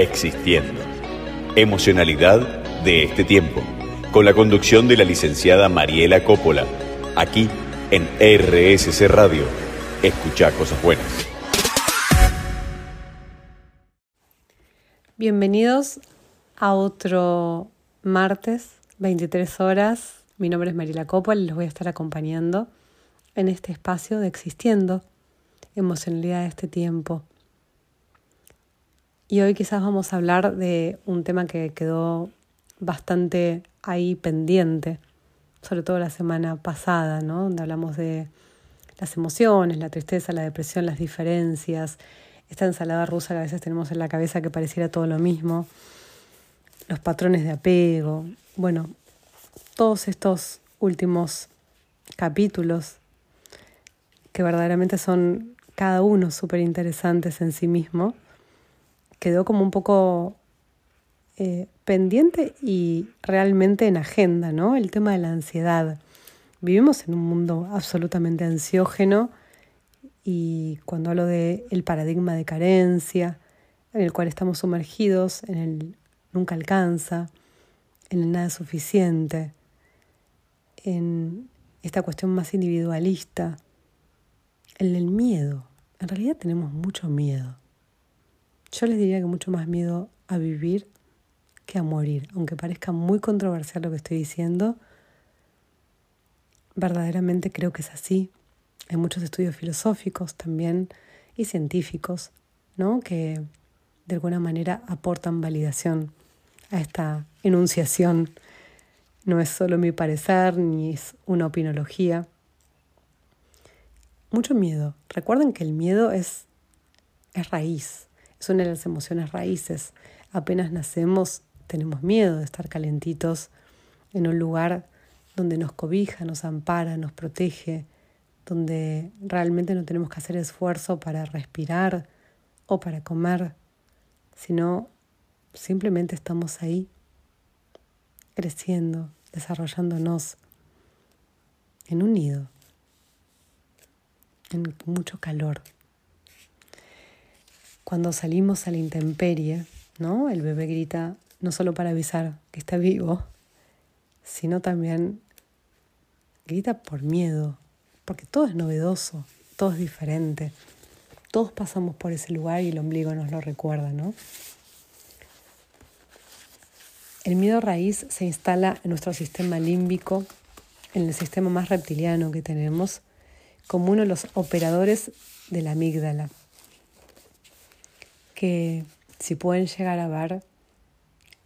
Existiendo. Emocionalidad de este tiempo. Con la conducción de la licenciada Mariela Coppola. Aquí en RSC Radio. Escucha cosas buenas. Bienvenidos a otro martes, 23 horas. Mi nombre es Mariela Coppola y les voy a estar acompañando en este espacio de Existiendo. Emocionalidad de este tiempo. Y hoy quizás vamos a hablar de un tema que quedó bastante ahí pendiente, sobre todo la semana pasada, ¿no? Donde hablamos de las emociones, la tristeza, la depresión, las diferencias, esta ensalada rusa que a veces tenemos en la cabeza que pareciera todo lo mismo, los patrones de apego, bueno, todos estos últimos capítulos que verdaderamente son cada uno súper interesantes en sí mismo quedó como un poco eh, pendiente y realmente en agenda, ¿no? El tema de la ansiedad. Vivimos en un mundo absolutamente ansiógeno y cuando hablo de el paradigma de carencia, en el cual estamos sumergidos, en el nunca alcanza, en el nada suficiente, en esta cuestión más individualista, en el miedo. En realidad tenemos mucho miedo. Yo les diría que mucho más miedo a vivir que a morir, aunque parezca muy controversial lo que estoy diciendo, verdaderamente creo que es así. Hay muchos estudios filosóficos también y científicos, ¿no? que de alguna manera aportan validación a esta enunciación. No es solo mi parecer ni es una opinología. Mucho miedo. Recuerden que el miedo es, es raíz, es una las emociones raíces. Apenas nacemos tenemos miedo de estar calentitos en un lugar donde nos cobija, nos ampara, nos protege, donde realmente no tenemos que hacer esfuerzo para respirar o para comer, sino simplemente estamos ahí, creciendo, desarrollándonos en un nido, en mucho calor. Cuando salimos a la intemperie, ¿no? El bebé grita no solo para avisar que está vivo, sino también grita por miedo, porque todo es novedoso, todo es diferente. Todos pasamos por ese lugar y el ombligo nos lo recuerda, ¿no? El miedo raíz se instala en nuestro sistema límbico, en el sistema más reptiliano que tenemos, como uno de los operadores de la amígdala que si pueden llegar a ver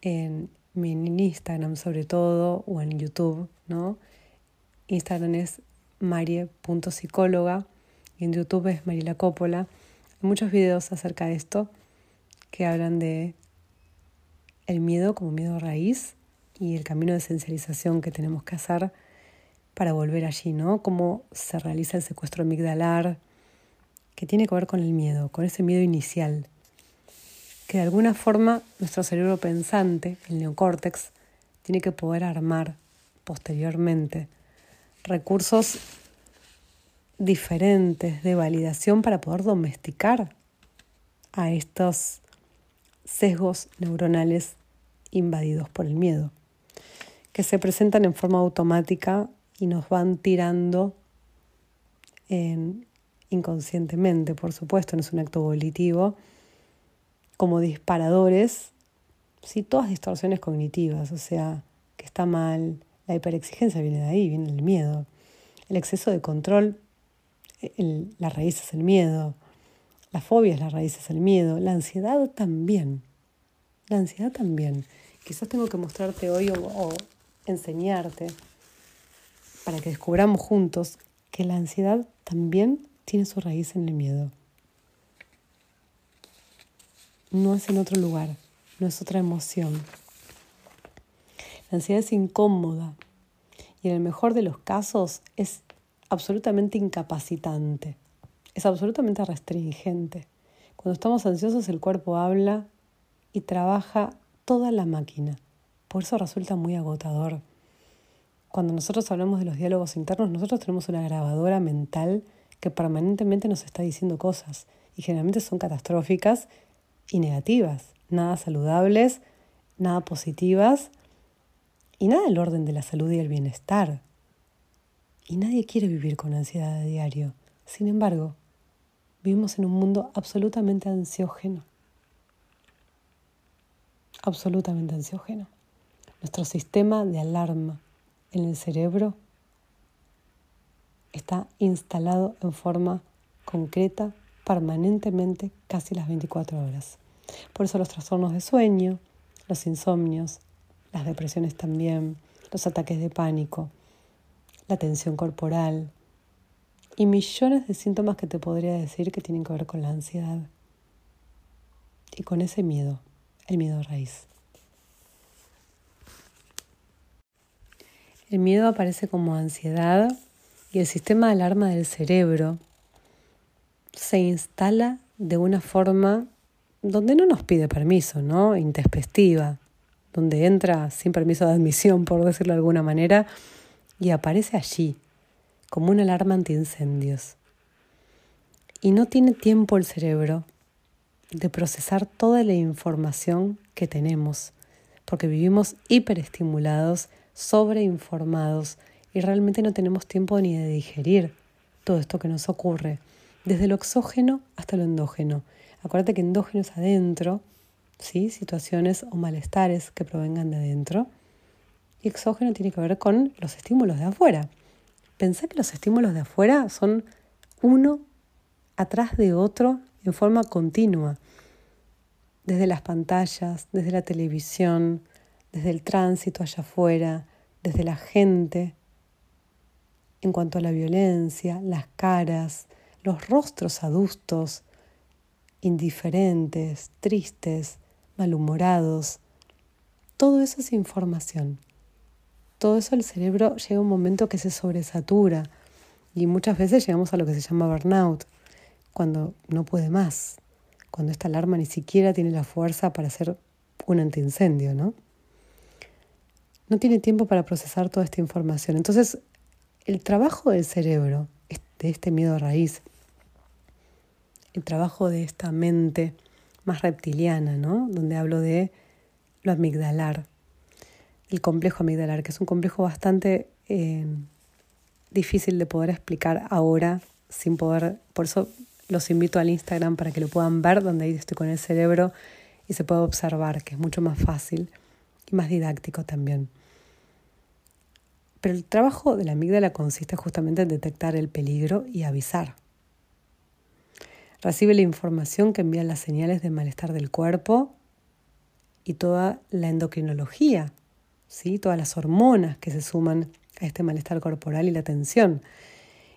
en mi Instagram sobre todo o en YouTube, ¿no? Instagram es marie.psicóloga y en YouTube es Mariela Coppola. Hay muchos videos acerca de esto que hablan de el miedo como miedo raíz y el camino de esencialización que tenemos que hacer para volver allí, ¿no? Cómo se realiza el secuestro amigdalar, que tiene que ver con el miedo, con ese miedo inicial que de alguna forma nuestro cerebro pensante, el neocórtex, tiene que poder armar posteriormente recursos diferentes de validación para poder domesticar a estos sesgos neuronales invadidos por el miedo, que se presentan en forma automática y nos van tirando inconscientemente, por supuesto, no es un acto volitivo, como disparadores, ¿sí? todas distorsiones cognitivas, o sea, que está mal, la hiperexigencia viene de ahí, viene el miedo, el exceso de control, la raíz es el miedo, la fobia es la raíz es el miedo, la ansiedad también, la ansiedad también. Quizás tengo que mostrarte hoy o enseñarte para que descubramos juntos que la ansiedad también tiene su raíz en el miedo no es en otro lugar, no es otra emoción. La ansiedad es incómoda y en el mejor de los casos es absolutamente incapacitante, es absolutamente restringente. Cuando estamos ansiosos el cuerpo habla y trabaja toda la máquina. Por eso resulta muy agotador. Cuando nosotros hablamos de los diálogos internos, nosotros tenemos una grabadora mental que permanentemente nos está diciendo cosas y generalmente son catastróficas y negativas, nada saludables, nada positivas y nada del orden de la salud y el bienestar. Y nadie quiere vivir con ansiedad a diario. Sin embargo, vivimos en un mundo absolutamente ansiógeno. Absolutamente ansiógeno. Nuestro sistema de alarma en el cerebro está instalado en forma concreta, permanentemente, casi las 24 horas. Por eso los trastornos de sueño, los insomnios, las depresiones también, los ataques de pánico, la tensión corporal y millones de síntomas que te podría decir que tienen que ver con la ansiedad y con ese miedo, el miedo raíz. El miedo aparece como ansiedad y el sistema de alarma del cerebro se instala de una forma donde no nos pide permiso, ¿no? Intespectiva, donde entra sin permiso de admisión, por decirlo de alguna manera, y aparece allí, como una alarma antiincendios. Y no tiene tiempo el cerebro de procesar toda la información que tenemos, porque vivimos hiperestimulados, sobreinformados, y realmente no tenemos tiempo ni de digerir todo esto que nos ocurre, desde lo exógeno hasta lo endógeno. Acuérdate que endógeno es adentro, ¿sí? situaciones o malestares que provengan de adentro. Y exógeno tiene que ver con los estímulos de afuera. Pensá que los estímulos de afuera son uno atrás de otro en forma continua. Desde las pantallas, desde la televisión, desde el tránsito allá afuera, desde la gente, en cuanto a la violencia, las caras, los rostros adustos, indiferentes, tristes, malhumorados. Todo eso es información. Todo eso el cerebro llega a un momento que se sobresatura y muchas veces llegamos a lo que se llama burnout, cuando no puede más, cuando esta alarma ni siquiera tiene la fuerza para hacer un antiincendio, ¿no? No tiene tiempo para procesar toda esta información. Entonces, el trabajo del cerebro, de este miedo a raíz, el trabajo de esta mente más reptiliana, ¿no? Donde hablo de lo amigdalar, el complejo amigdalar, que es un complejo bastante eh, difícil de poder explicar ahora sin poder, por eso los invito al Instagram para que lo puedan ver, donde ahí estoy con el cerebro y se puede observar, que es mucho más fácil y más didáctico también. Pero el trabajo de la amígdala consiste justamente en detectar el peligro y avisar. Recibe la información que envían las señales de malestar del cuerpo y toda la endocrinología, ¿sí? todas las hormonas que se suman a este malestar corporal y la tensión.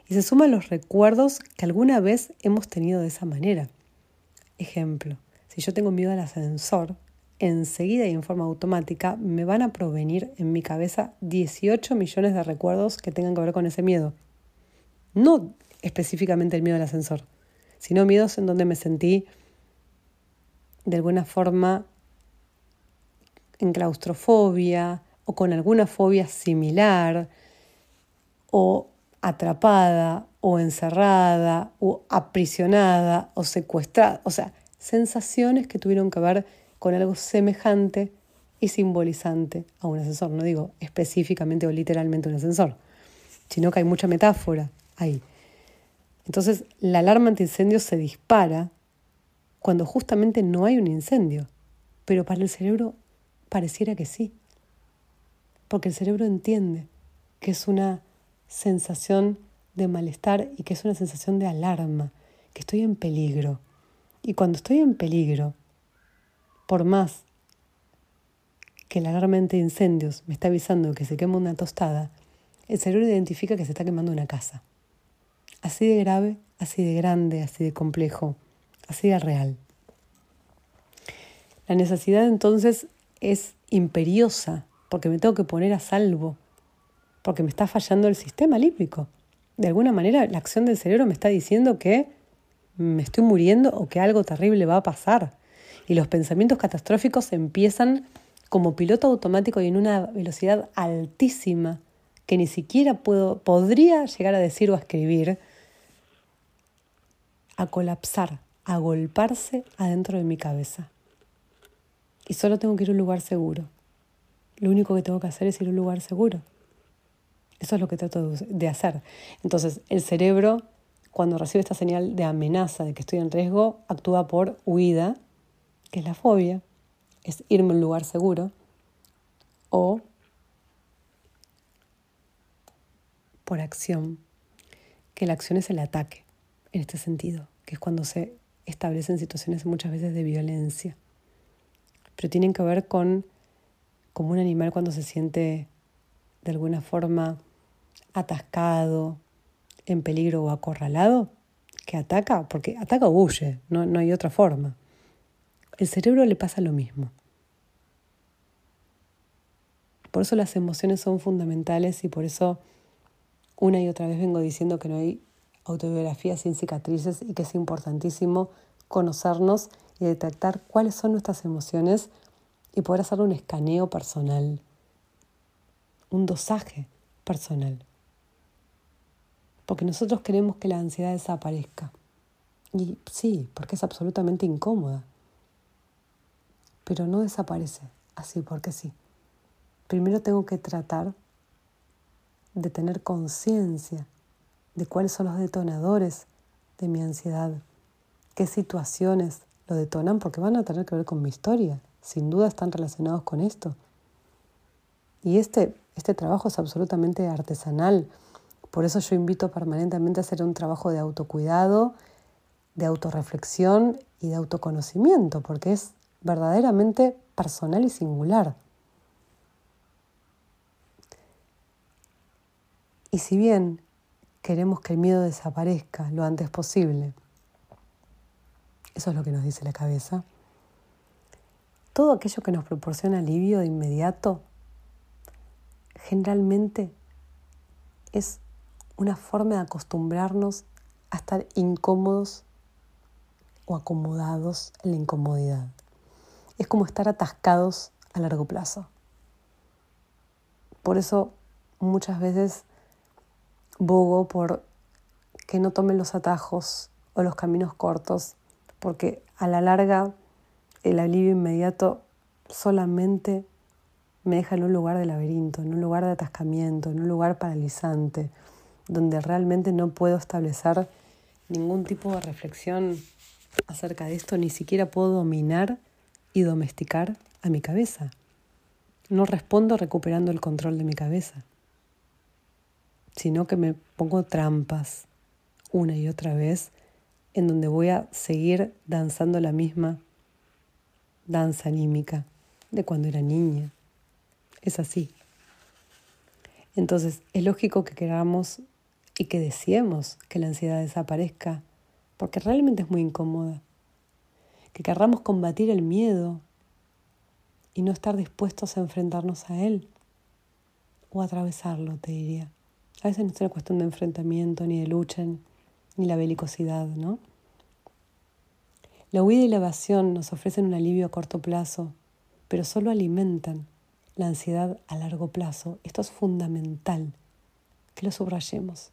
Y se suman los recuerdos que alguna vez hemos tenido de esa manera. Ejemplo, si yo tengo miedo al ascensor, enseguida y en forma automática me van a provenir en mi cabeza 18 millones de recuerdos que tengan que ver con ese miedo. No específicamente el miedo al ascensor, sino miedos en donde me sentí de alguna forma en claustrofobia o con alguna fobia similar o atrapada o encerrada o aprisionada o secuestrada, o sea, sensaciones que tuvieron que ver con algo semejante y simbolizante a un ascensor. No digo específicamente o literalmente un ascensor, sino que hay mucha metáfora ahí. Entonces, la alarma antiincendio se dispara cuando justamente no hay un incendio, pero para el cerebro pareciera que sí, porque el cerebro entiende que es una sensación de malestar y que es una sensación de alarma, que estoy en peligro. Y cuando estoy en peligro, por más que la alarma de incendios me está avisando que se quema una tostada, el cerebro identifica que se está quemando una casa. Así de grave, así de grande, así de complejo, así de real. La necesidad entonces es imperiosa porque me tengo que poner a salvo, porque me está fallando el sistema límbico. De alguna manera la acción del cerebro me está diciendo que me estoy muriendo o que algo terrible va a pasar y los pensamientos catastróficos empiezan como piloto automático y en una velocidad altísima que ni siquiera puedo, podría llegar a decir o a escribir, a colapsar, a golparse adentro de mi cabeza. solo tengo que ir a un lugar seguro. Lo único que tengo que hacer es ir a un lugar seguro. Eso es lo que trato de hacer. Entonces, el cerebro, cuando recibe esta señal de amenaza de que estoy en riesgo, actúa por huida, que es la fobia, es irme a un lugar seguro, o por acción, que la acción es el ataque, en este sentido, que es cuando se establecen situaciones muchas veces de violencia. Pero tienen que ver con como un animal cuando se siente de alguna forma atascado, en peligro o acorralado, que ataca, porque ataca o huye, no, no hay otra forma. El cerebro le pasa lo mismo. Por eso las emociones son fundamentales y por eso una y otra vez vengo diciendo que no hay autobiografía sin cicatrices y que es importantísimo conocernos y detectar cuáles son nuestras emociones y poder hacer un escaneo personal, un dosaje personal. Porque nosotros queremos que la ansiedad desaparezca. Y sí, porque es absolutamente incómoda. Pero no desaparece así porque sí. Primero tengo que tratar de tener conciencia de cuáles son los detonadores de mi ansiedad, qué situaciones lo detonan, porque van a tener que ver con mi historia, sin duda están relacionados con esto. Y este, este trabajo es absolutamente artesanal, por eso yo invito permanentemente a hacer un trabajo de autocuidado, de autorreflexión y de autoconocimiento, porque es verdaderamente personal y singular. Y si bien queremos que el miedo desaparezca lo antes posible, eso es lo que nos dice la cabeza, todo aquello que nos proporciona alivio de inmediato generalmente es una forma de acostumbrarnos a estar incómodos o acomodados en la incomodidad. Es como estar atascados a largo plazo. Por eso muchas veces bogo por que no tomen los atajos o los caminos cortos, porque a la larga el alivio inmediato solamente me deja en un lugar de laberinto, en un lugar de atascamiento, en un lugar paralizante, donde realmente no puedo establecer ningún tipo de reflexión acerca de esto, ni siquiera puedo dominar y domesticar a mi cabeza. No respondo recuperando el control de mi cabeza sino que me pongo trampas una y otra vez en donde voy a seguir danzando la misma danza anímica de cuando era niña. Es así. Entonces, es lógico que queramos y que deseemos que la ansiedad desaparezca, porque realmente es muy incómoda. Que querramos combatir el miedo y no estar dispuestos a enfrentarnos a él o atravesarlo, te diría. A veces no es una cuestión de enfrentamiento, ni de lucha, ni la belicosidad, ¿no? La huida y la evasión nos ofrecen un alivio a corto plazo, pero solo alimentan la ansiedad a largo plazo. Esto es fundamental, que lo subrayemos.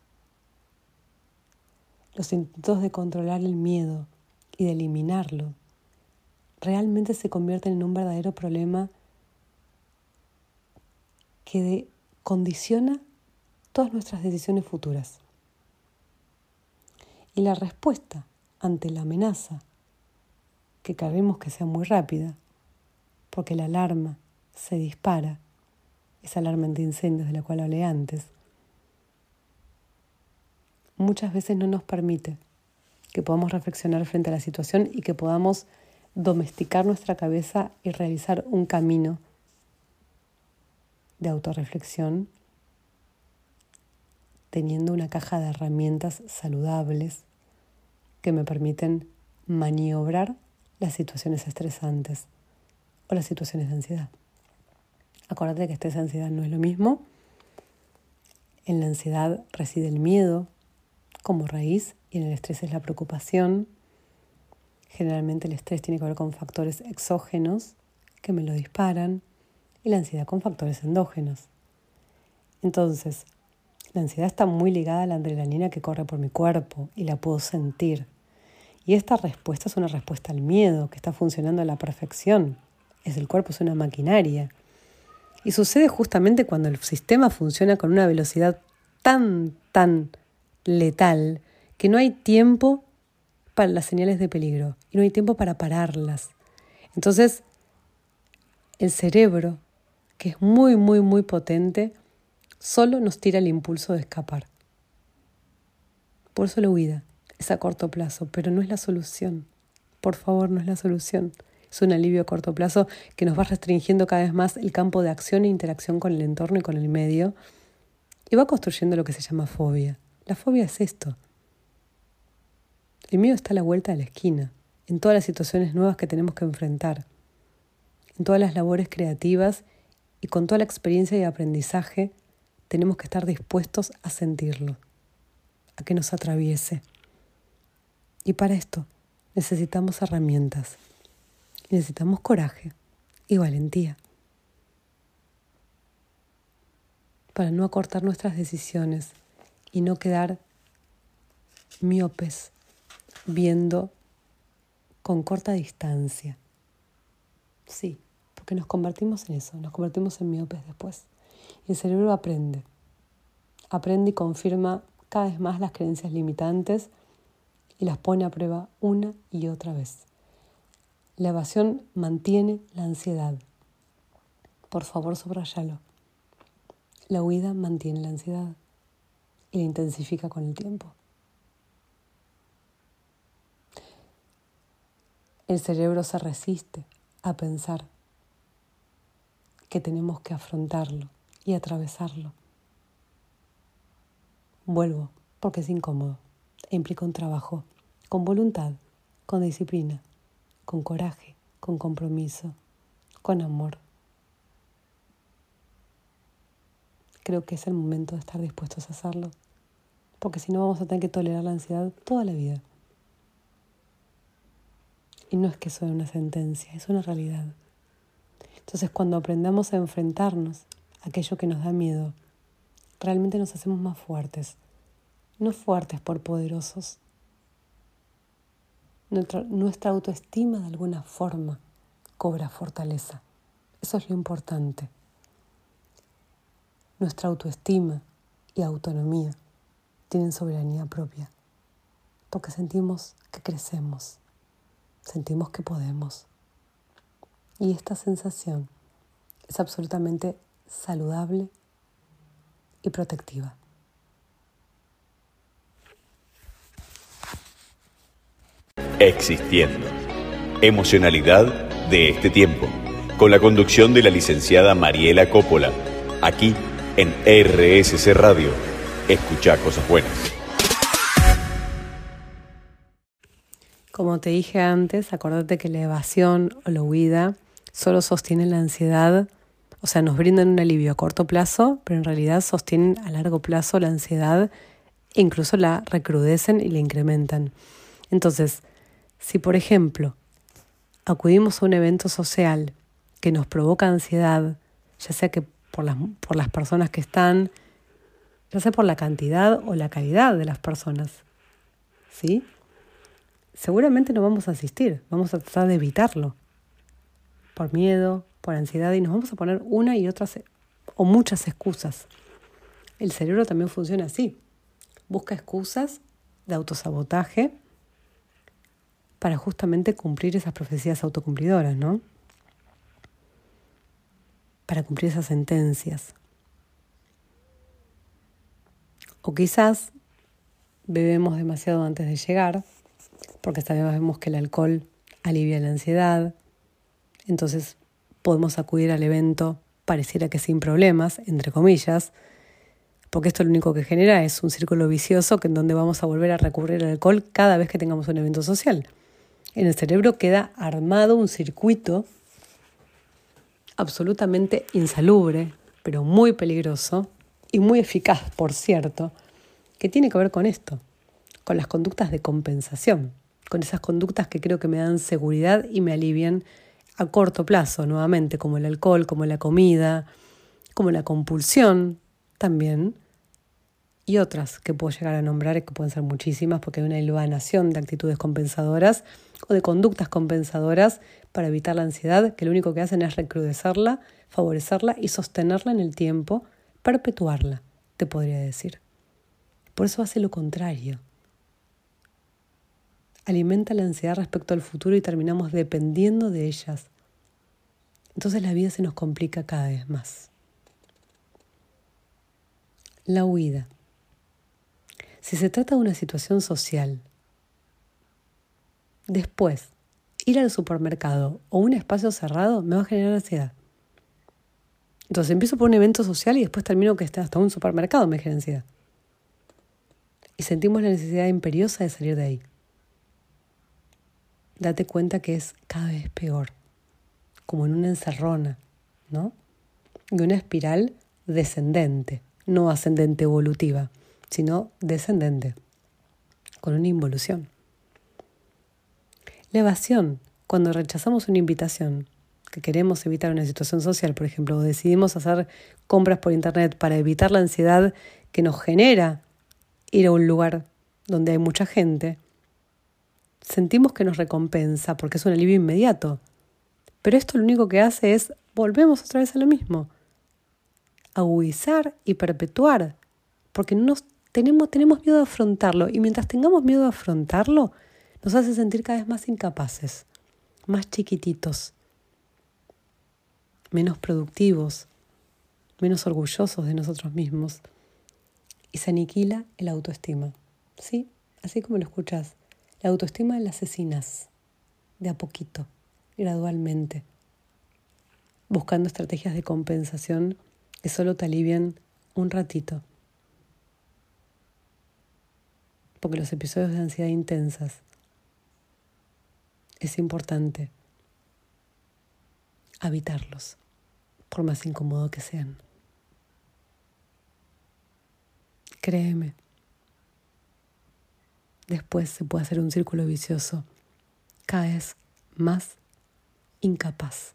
Los intentos de controlar el miedo y de eliminarlo realmente se convierten en un verdadero problema que condiciona todas nuestras decisiones futuras. Y la respuesta ante la amenaza, que queremos que sea muy rápida, porque la alarma se dispara, esa alarma de incendios de la cual hablé antes, muchas veces no nos permite que podamos reflexionar frente a la situación y que podamos domesticar nuestra cabeza y realizar un camino de autorreflexión teniendo una caja de herramientas saludables que me permiten maniobrar las situaciones estresantes o las situaciones de ansiedad. Acuérdate que estrés y ansiedad no es lo mismo. En la ansiedad reside el miedo como raíz y en el estrés es la preocupación. Generalmente el estrés tiene que ver con factores exógenos que me lo disparan y la ansiedad con factores endógenos. Entonces, la ansiedad está muy ligada a la adrenalina que corre por mi cuerpo y la puedo sentir. Y esta respuesta es una respuesta al miedo que está funcionando a la perfección es el cuerpo, es una maquinaria. Y sucede justamente cuando el sistema funciona con una velocidad tan, tan letal que no hay tiempo para las señales de peligro y no hay tiempo para pararlas. Entonces, el cerebro, que es muy, muy, muy potente, solo nos tira el impulso de escapar. Por eso la huida es a corto plazo, pero no es la solución. Por favor, no es la solución. Es un alivio a corto plazo que nos va restringiendo cada vez más el campo de acción e interacción con el entorno y con el medio y va construyendo lo que se llama fobia. La fobia es esto. El miedo está a la vuelta de la esquina, en todas las situaciones nuevas que tenemos que enfrentar, en todas las labores creativas y con toda la experiencia y aprendizaje tenemos que estar dispuestos a sentirlo a que nos atraviese. Y para esto necesitamos herramientas, necesitamos coraje y valentía para no acortar nuestras decisiones y no quedar miopes viendo con corta distancia. Sí, porque nos convertimos en eso, nos convertimos en miopes después. El cerebro aprende, aprende y confirma cada vez más las creencias limitantes y las pone a prueba una y otra vez. La evasión mantiene la ansiedad. Por favor, subrayalo. La huida mantiene la ansiedad y la intensifica con el tiempo. El cerebro se resiste a pensar que tenemos que afrontarlo y atravesarlo. Vuelvo porque es incómodo e implica un trabajo con voluntad, con disciplina, con coraje, con compromiso, con amor. Creo que es el momento de estar dispuestos a hacerlo, porque si no vamos a tener que tolerar la ansiedad toda la vida. Y no es que sea una sentencia, es una realidad. Entonces cuando aprendamos a enfrentarnos aquello que nos da miedo, realmente nos hacemos más fuertes. No fuertes por poderosos. Nuestra, nuestra autoestima de alguna forma cobra fortaleza. Eso es lo importante. Nuestra autoestima y autonomía tienen soberanía propia, porque sentimos que crecemos, sentimos que podemos. Y esta sensación es absolutamente saludable y protectiva. Existiendo. Emocionalidad de este tiempo. Con la conducción de la licenciada Mariela Coppola. Aquí en RSC Radio. Escucha cosas buenas. Como te dije antes, acordate que la evasión o la huida solo sostiene la ansiedad o sea, nos brindan un alivio a corto plazo, pero en realidad sostienen a largo plazo la ansiedad e incluso la recrudecen y la incrementan. Entonces, si por ejemplo acudimos a un evento social que nos provoca ansiedad, ya sea que por las, por las personas que están, ya sea por la cantidad o la calidad de las personas, ¿sí? Seguramente no vamos a asistir, vamos a tratar de evitarlo, por miedo, por ansiedad y nos vamos a poner una y otras o muchas excusas. El cerebro también funciona así. Busca excusas de autosabotaje para justamente cumplir esas profecías autocumplidoras, ¿no? Para cumplir esas sentencias. O quizás bebemos demasiado antes de llegar, porque sabemos que el alcohol alivia la ansiedad, entonces podemos acudir al evento pareciera que sin problemas, entre comillas, porque esto lo único que genera es un círculo vicioso que en donde vamos a volver a recurrir al alcohol cada vez que tengamos un evento social. En el cerebro queda armado un circuito absolutamente insalubre, pero muy peligroso y muy eficaz, por cierto, que tiene que ver con esto, con las conductas de compensación, con esas conductas que creo que me dan seguridad y me alivian a corto plazo, nuevamente, como el alcohol, como la comida, como la compulsión también, y otras que puedo llegar a nombrar, que pueden ser muchísimas, porque hay una hilvanación de actitudes compensadoras o de conductas compensadoras para evitar la ansiedad que lo único que hacen es recrudecerla, favorecerla y sostenerla en el tiempo, perpetuarla, te podría decir. Por eso hace lo contrario. Alimenta la ansiedad respecto al futuro y terminamos dependiendo de ellas. Entonces la vida se nos complica cada vez más. La huida. Si se trata de una situación social, después ir al supermercado o un espacio cerrado me va a generar ansiedad. Entonces empiezo por un evento social y después termino que hasta un supermercado me genera ansiedad. Y sentimos la necesidad imperiosa de salir de ahí. Date cuenta que es cada vez peor, como en una encerrona, ¿no? Y una espiral descendente, no ascendente evolutiva, sino descendente, con una involución. La evasión, cuando rechazamos una invitación, que queremos evitar una situación social, por ejemplo, o decidimos hacer compras por Internet para evitar la ansiedad que nos genera ir a un lugar donde hay mucha gente, sentimos que nos recompensa porque es un alivio inmediato. Pero esto lo único que hace es volvemos otra vez a lo mismo. Agudizar y perpetuar, porque no nos tenemos, tenemos miedo de afrontarlo y mientras tengamos miedo de afrontarlo, nos hace sentir cada vez más incapaces, más chiquititos, menos productivos, menos orgullosos de nosotros mismos. Y se aniquila el autoestima. ¿Sí? Así como lo escuchas. La autoestima la asesinas de a poquito, gradualmente, buscando estrategias de compensación que solo te alivian un ratito. Porque los episodios de ansiedad intensas es importante habitarlos, por más incómodo que sean. Créeme, después se puede hacer un círculo vicioso, cada vez más incapaz,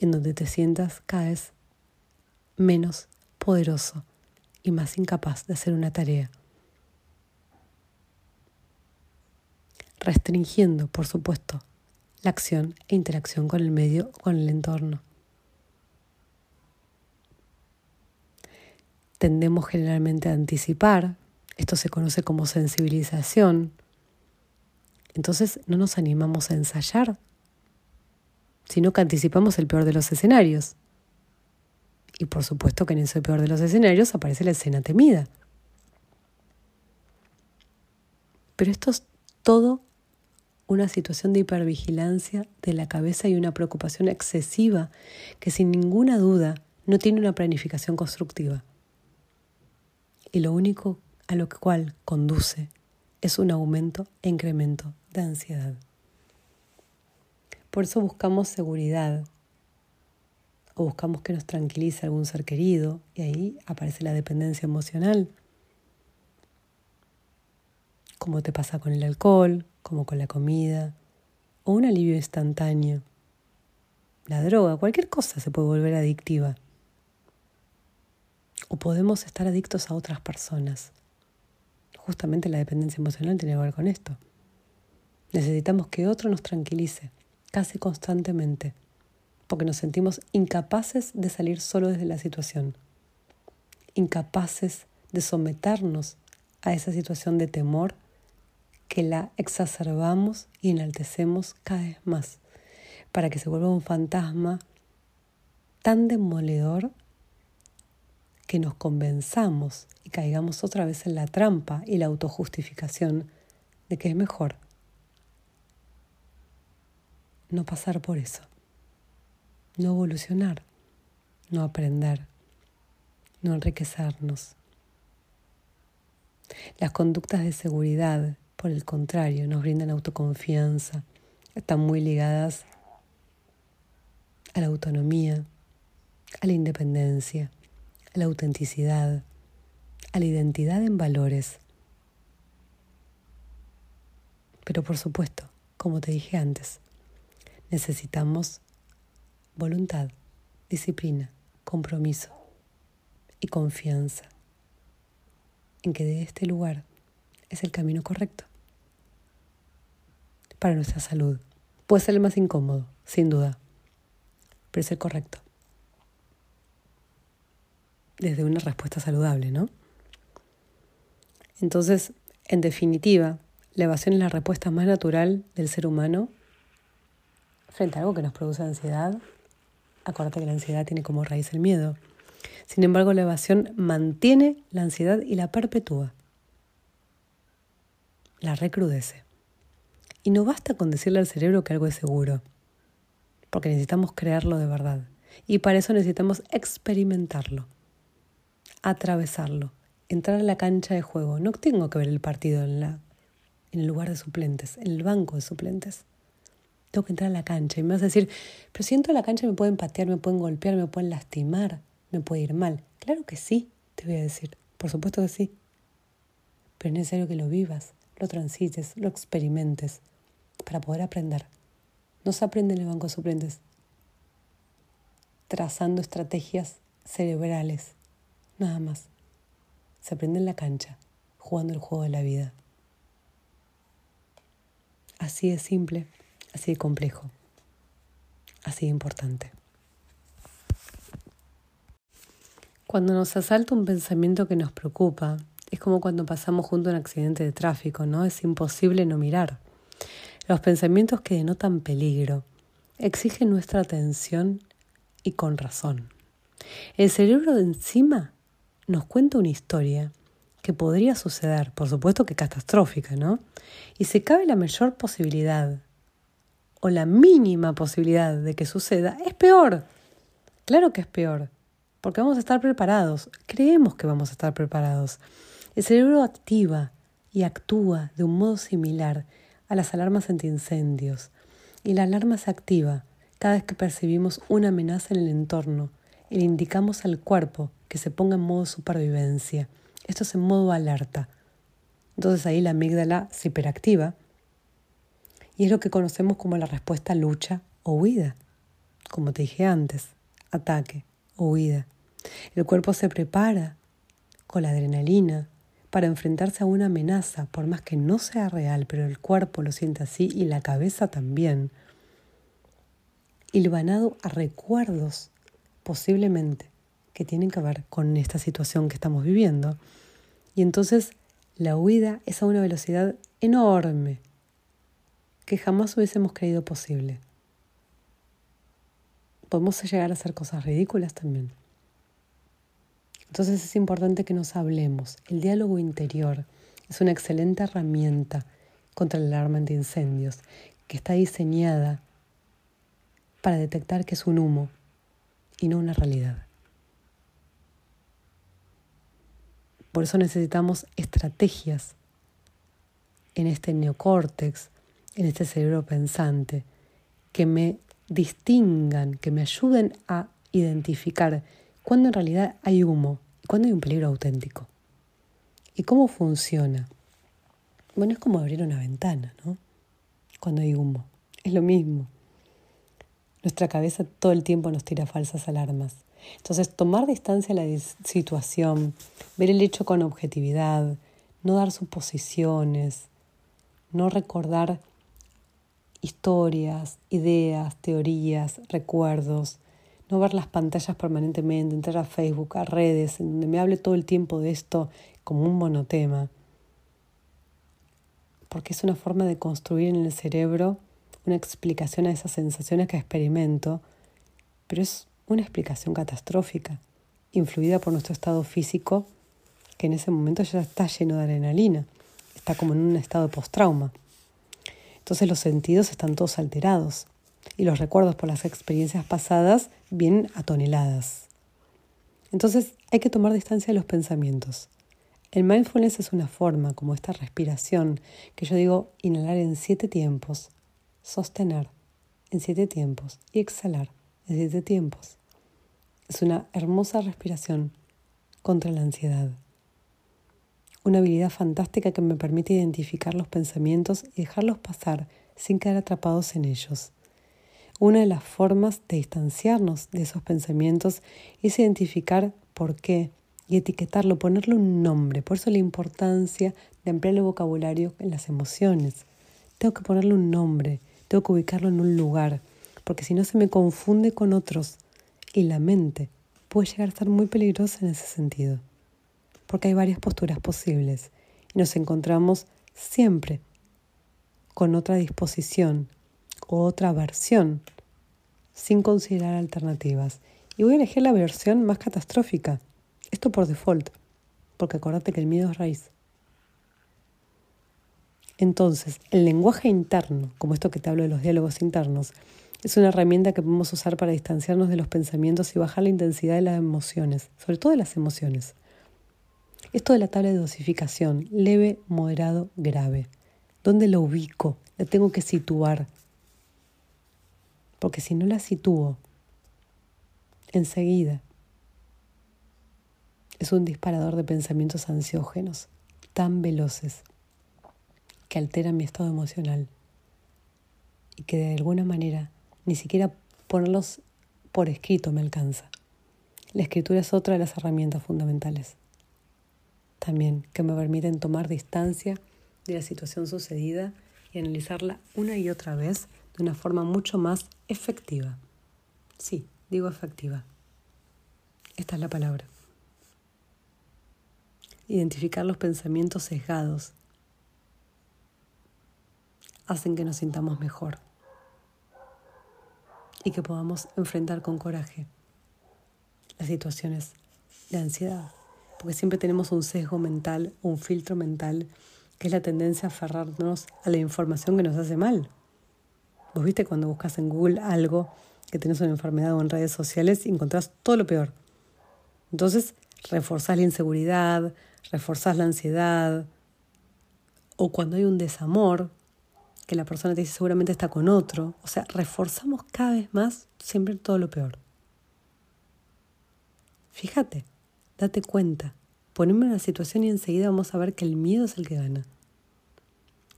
en donde te sientas cada vez menos poderoso y más incapaz de hacer una tarea. Restringiendo, por supuesto, la acción e interacción con el medio, con el entorno. Tendemos generalmente a anticipar, esto se conoce como sensibilización, entonces no nos animamos a ensayar, sino que anticipamos el peor de los escenarios. Y por supuesto que en ese peor de los escenarios aparece la escena temida. Pero esto es todo una situación de hipervigilancia de la cabeza y una preocupación excesiva que sin ninguna duda no tiene una planificación constructiva. Y lo único a lo cual conduce es un aumento e incremento de ansiedad. Por eso buscamos seguridad o buscamos que nos tranquilice algún ser querido y ahí aparece la dependencia emocional, como te pasa con el alcohol, como con la comida, o un alivio instantáneo. La droga, cualquier cosa se puede volver adictiva. O podemos estar adictos a otras personas. Justamente la dependencia emocional tiene que ver con esto. Necesitamos que otro nos tranquilice, casi constantemente, porque nos sentimos incapaces de salir solo desde la situación, incapaces de someternos a esa situación de temor que la exacerbamos y enaltecemos cada vez más, para que se vuelva un fantasma tan demoledor que nos convenzamos y caigamos otra vez en la trampa y la autojustificación de que es mejor no pasar por eso, no evolucionar, no aprender, no enriquecernos. Las conductas de seguridad por el contrario, nos brindan autoconfianza, están muy ligadas a la autonomía, a la independencia, la autenticidad, a la identidad en valores. Pero por supuesto, como te dije antes, necesitamos voluntad, disciplina, compromiso y confianza en que de este lugar es el camino correcto para nuestra salud. Puede ser el más incómodo, sin duda, pero es el correcto. Desde una respuesta saludable, ¿no? Entonces, en definitiva, la evasión es la respuesta más natural del ser humano frente a algo que nos produce ansiedad. Acuérdate que la ansiedad tiene como raíz el miedo. Sin embargo, la evasión mantiene la ansiedad y la perpetúa. La recrudece. Y no basta con decirle al cerebro que algo es seguro, porque necesitamos creerlo de verdad. Y para eso necesitamos experimentarlo, atravesarlo, entrar a la cancha de juego. No tengo que ver el partido en, la, en el lugar de suplentes, en el banco de suplentes. Tengo que entrar a la cancha y me vas a decir, pero siento la cancha me pueden patear, me pueden golpear, me pueden lastimar, me puede ir mal. Claro que sí, te voy a decir. Por supuesto que sí. Pero es necesario que lo vivas, lo transites, lo experimentes para poder aprender. No se aprende en el banco de suplentes trazando estrategias cerebrales, nada más. Se aprende en la cancha, jugando el juego de la vida. Así de simple, así de complejo, así de importante. Cuando nos asalta un pensamiento que nos preocupa, es como cuando pasamos junto a un accidente de tráfico, ¿no? Es imposible no mirar. Los pensamientos que denotan peligro exigen nuestra atención y con razón. El cerebro de encima nos cuenta una historia que podría suceder, por supuesto que catastrófica, ¿no? Y se cabe la mayor posibilidad o la mínima posibilidad de que suceda, es peor. Claro que es peor porque vamos a estar preparados, creemos que vamos a estar preparados. El cerebro activa y actúa de un modo similar a las alarmas antiincendios, y la alarma se activa cada vez que percibimos una amenaza en el entorno y le indicamos al cuerpo que se ponga en modo supervivencia. Esto es en modo alerta. Entonces ahí la amígdala se hiperactiva y es lo que conocemos como la respuesta lucha o huida, como te dije antes, ataque huida. El cuerpo se prepara con la adrenalina para enfrentarse a una amenaza, por más que no sea real, pero el cuerpo lo siente así y la cabeza también. Hilvanado a recuerdos, posiblemente, que tienen que ver con esta situación que estamos viviendo. Y entonces la huida es a una velocidad enorme que jamás hubiésemos creído posible podemos llegar a hacer cosas ridículas también. Entonces es importante que nos hablemos. El diálogo interior es una excelente herramienta contra el alarma de incendios que está diseñada para detectar que es un humo y no una realidad. Por eso necesitamos estrategias en este neocórtex, en este cerebro pensante, que me distingan, que me ayuden a identificar cuándo en realidad hay humo y cuándo hay un peligro auténtico. ¿Y cómo funciona? Bueno, es como abrir una ventana, ¿no? Cuando hay humo. Es lo mismo. Nuestra cabeza todo el tiempo nos tira falsas alarmas. Entonces, tomar distancia a la situación, ver el hecho con objetividad, no dar suposiciones, no recordar historias, ideas, teorías, recuerdos, no ver las pantallas permanentemente, entrar a Facebook, a redes, en donde me hable todo el tiempo de esto como un monotema, porque es una forma de construir en el cerebro una explicación a esas sensaciones que experimento, pero es una explicación catastrófica, influida por nuestro estado físico, que en ese momento ya está lleno de adrenalina, está como en un estado de post-trauma. Entonces los sentidos están todos alterados y los recuerdos por las experiencias pasadas vienen a. Entonces hay que tomar distancia de los pensamientos. El mindfulness es una forma, como esta respiración, que yo digo inhalar en siete tiempos, sostener en siete tiempos y exhalar en siete tiempos. Es una hermosa respiración contra la ansiedad una habilidad fantástica que me permite identificar los pensamientos y dejarlos pasar sin quedar atrapados en ellos. Una de las formas de distanciarnos de esos pensamientos es identificar por qué y etiquetarlo, ponerle un nombre. Por eso la importancia de emplear el vocabulario en las emociones. Tengo que ponerle un nombre, tengo que ubicarlo en un lugar, porque si no se me confunde con otros y la mente puede llegar a estar muy peligrosa en ese sentido, porque hay varias posturas posibles y nos encontramos siempre con otra disposición o otra versión sin considerar alternativas. Y voy a elegir la versión más catastrófica. Esto por default, porque acordate que el miedo es raíz. Entonces, el lenguaje interno, como esto que te hablo de los diálogos internos, es una herramienta que podemos usar para distanciarnos de los pensamientos y bajar la intensidad de las emociones, sobre todo de las emociones. Esto de la tabla de dosificación, leve, moderado, grave. ¿Dónde lo ubico? La tengo que situar. Porque si no la sitúo, enseguida es un disparador de pensamientos ansiógenos tan veloces que alteran mi estado emocional y que de alguna manera ni siquiera ponerlos por escrito me alcanza. La escritura es otra de las herramientas fundamentales. También que me permiten tomar distancia de la situación sucedida y analizarla una y otra vez de una forma mucho más efectiva. Sí, digo efectiva. Esta es la palabra. Identificar los pensamientos sesgados hacen que nos sintamos mejor y que podamos enfrentar con coraje las situaciones de ansiedad. Porque siempre tenemos un sesgo mental, un filtro mental, que es la tendencia a aferrarnos a la información que nos hace mal. Vos viste cuando buscas en Google algo que tenés una enfermedad o en redes sociales y encontrás todo lo peor. Entonces, reforzás la inseguridad, reforzás la ansiedad. O cuando hay un desamor, que la persona te dice seguramente está con otro. O sea, reforzamos cada vez más siempre todo lo peor. Fíjate, date cuenta, poneme en una situación y enseguida vamos a ver que el miedo es el que gana.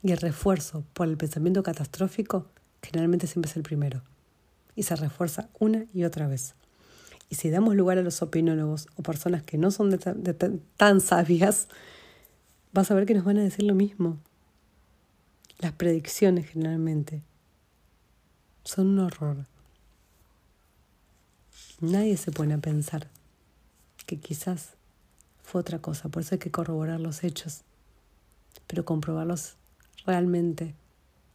Y el refuerzo por el pensamiento catastrófico generalmente siempre es el primero. Y se refuerza una y otra vez. Y si damos lugar a los opinólogos o personas que no son tan sabias, vas a ver que nos van a decir lo mismo. Las predicciones generalmente son un horror. Nadie se pone a pensar que quizás fue otra cosa, por eso hay que corroborar los hechos, pero comprobarlos realmente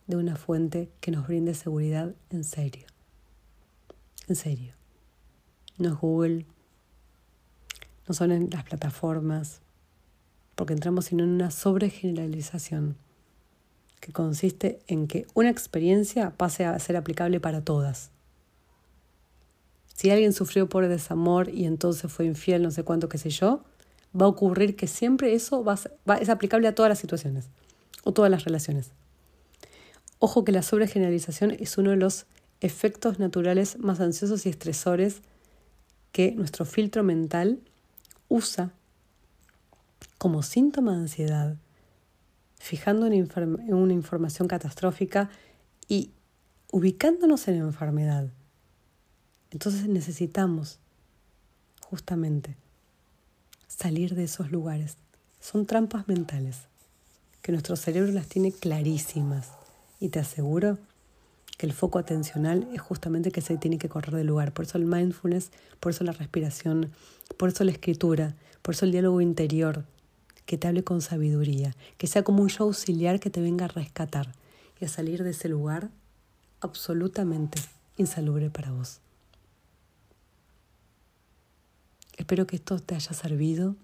de una fuente que nos brinde seguridad en serio. En serio. No es Google, no son las plataformas, porque entramos sino en una sobregeneralización que consiste en que una experiencia pase a ser aplicable para todas. Si alguien sufrió por desamor y entonces fue infiel, no sé cuánto, qué sé yo, va a ocurrir que siempre eso va, es aplicable a todas las situaciones o todas las relaciones. Ojo que la sobregeneralización es uno de los efectos naturales más ansiosos y estresores que nuestro filtro mental usa como síntoma de ansiedad fijando en una información catastrófica y ubicándonos en la enfermedad. Entonces necesitamos justamente salir de esos lugares. Son trampas mentales que nuestro cerebro las tiene clarísimas y te aseguro que el foco atencional es justamente que se tiene que correr del lugar. Por eso el mindfulness, por eso la respiración, por eso la escritura, por eso el diálogo interior, que te hable con sabiduría, que sea como un show auxiliar que te venga a rescatar y a salir de ese lugar absolutamente insalubre para vos. Espero que esto te haya servido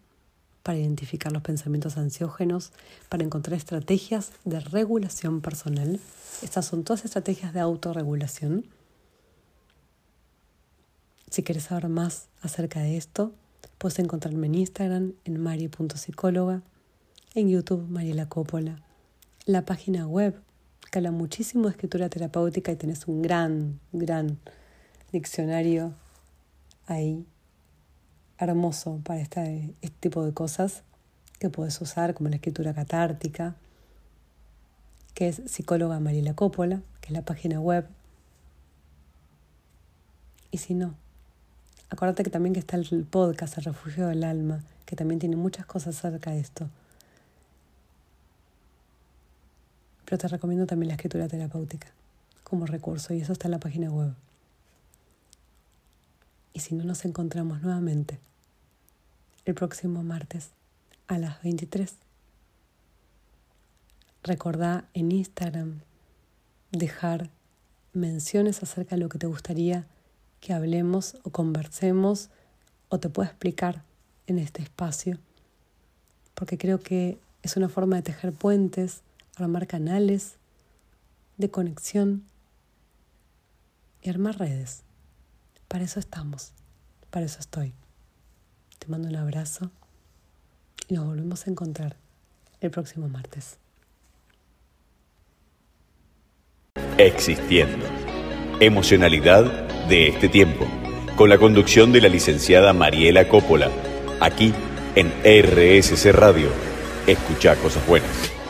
para identificar los pensamientos ansiógenos, para encontrar estrategias de regulación personal. Estas son todas estrategias de autorregulación. Si quieres saber más acerca de esto, Puedes encontrarme en Instagram en mari.psicóloga, en YouTube Mariela Coppola, la página web que habla muchísimo de escritura terapéutica y tenés un gran, gran diccionario ahí hermoso para este, este tipo de cosas que puedes usar como la escritura catártica, que es psicóloga Mariela Coppola, que es la página web. Y si no, Acuérdate que también que está el podcast El Refugio del Alma, que también tiene muchas cosas acerca de esto. Pero te recomiendo también la escritura terapéutica como recurso y eso está en la página web. Y si no nos encontramos nuevamente el próximo martes a las 23. Recordá en Instagram dejar menciones acerca de lo que te gustaría que hablemos o conversemos o te pueda explicar en este espacio, porque creo que es una forma de tejer puentes, armar canales de conexión y armar redes. Para eso estamos, para eso estoy. Te mando un abrazo y nos volvemos a encontrar el próximo martes. Existiendo. Emocionalidad de este tiempo. Con la conducción de la licenciada Mariela Coppola. Aquí en RSC Radio. Escucha cosas buenas.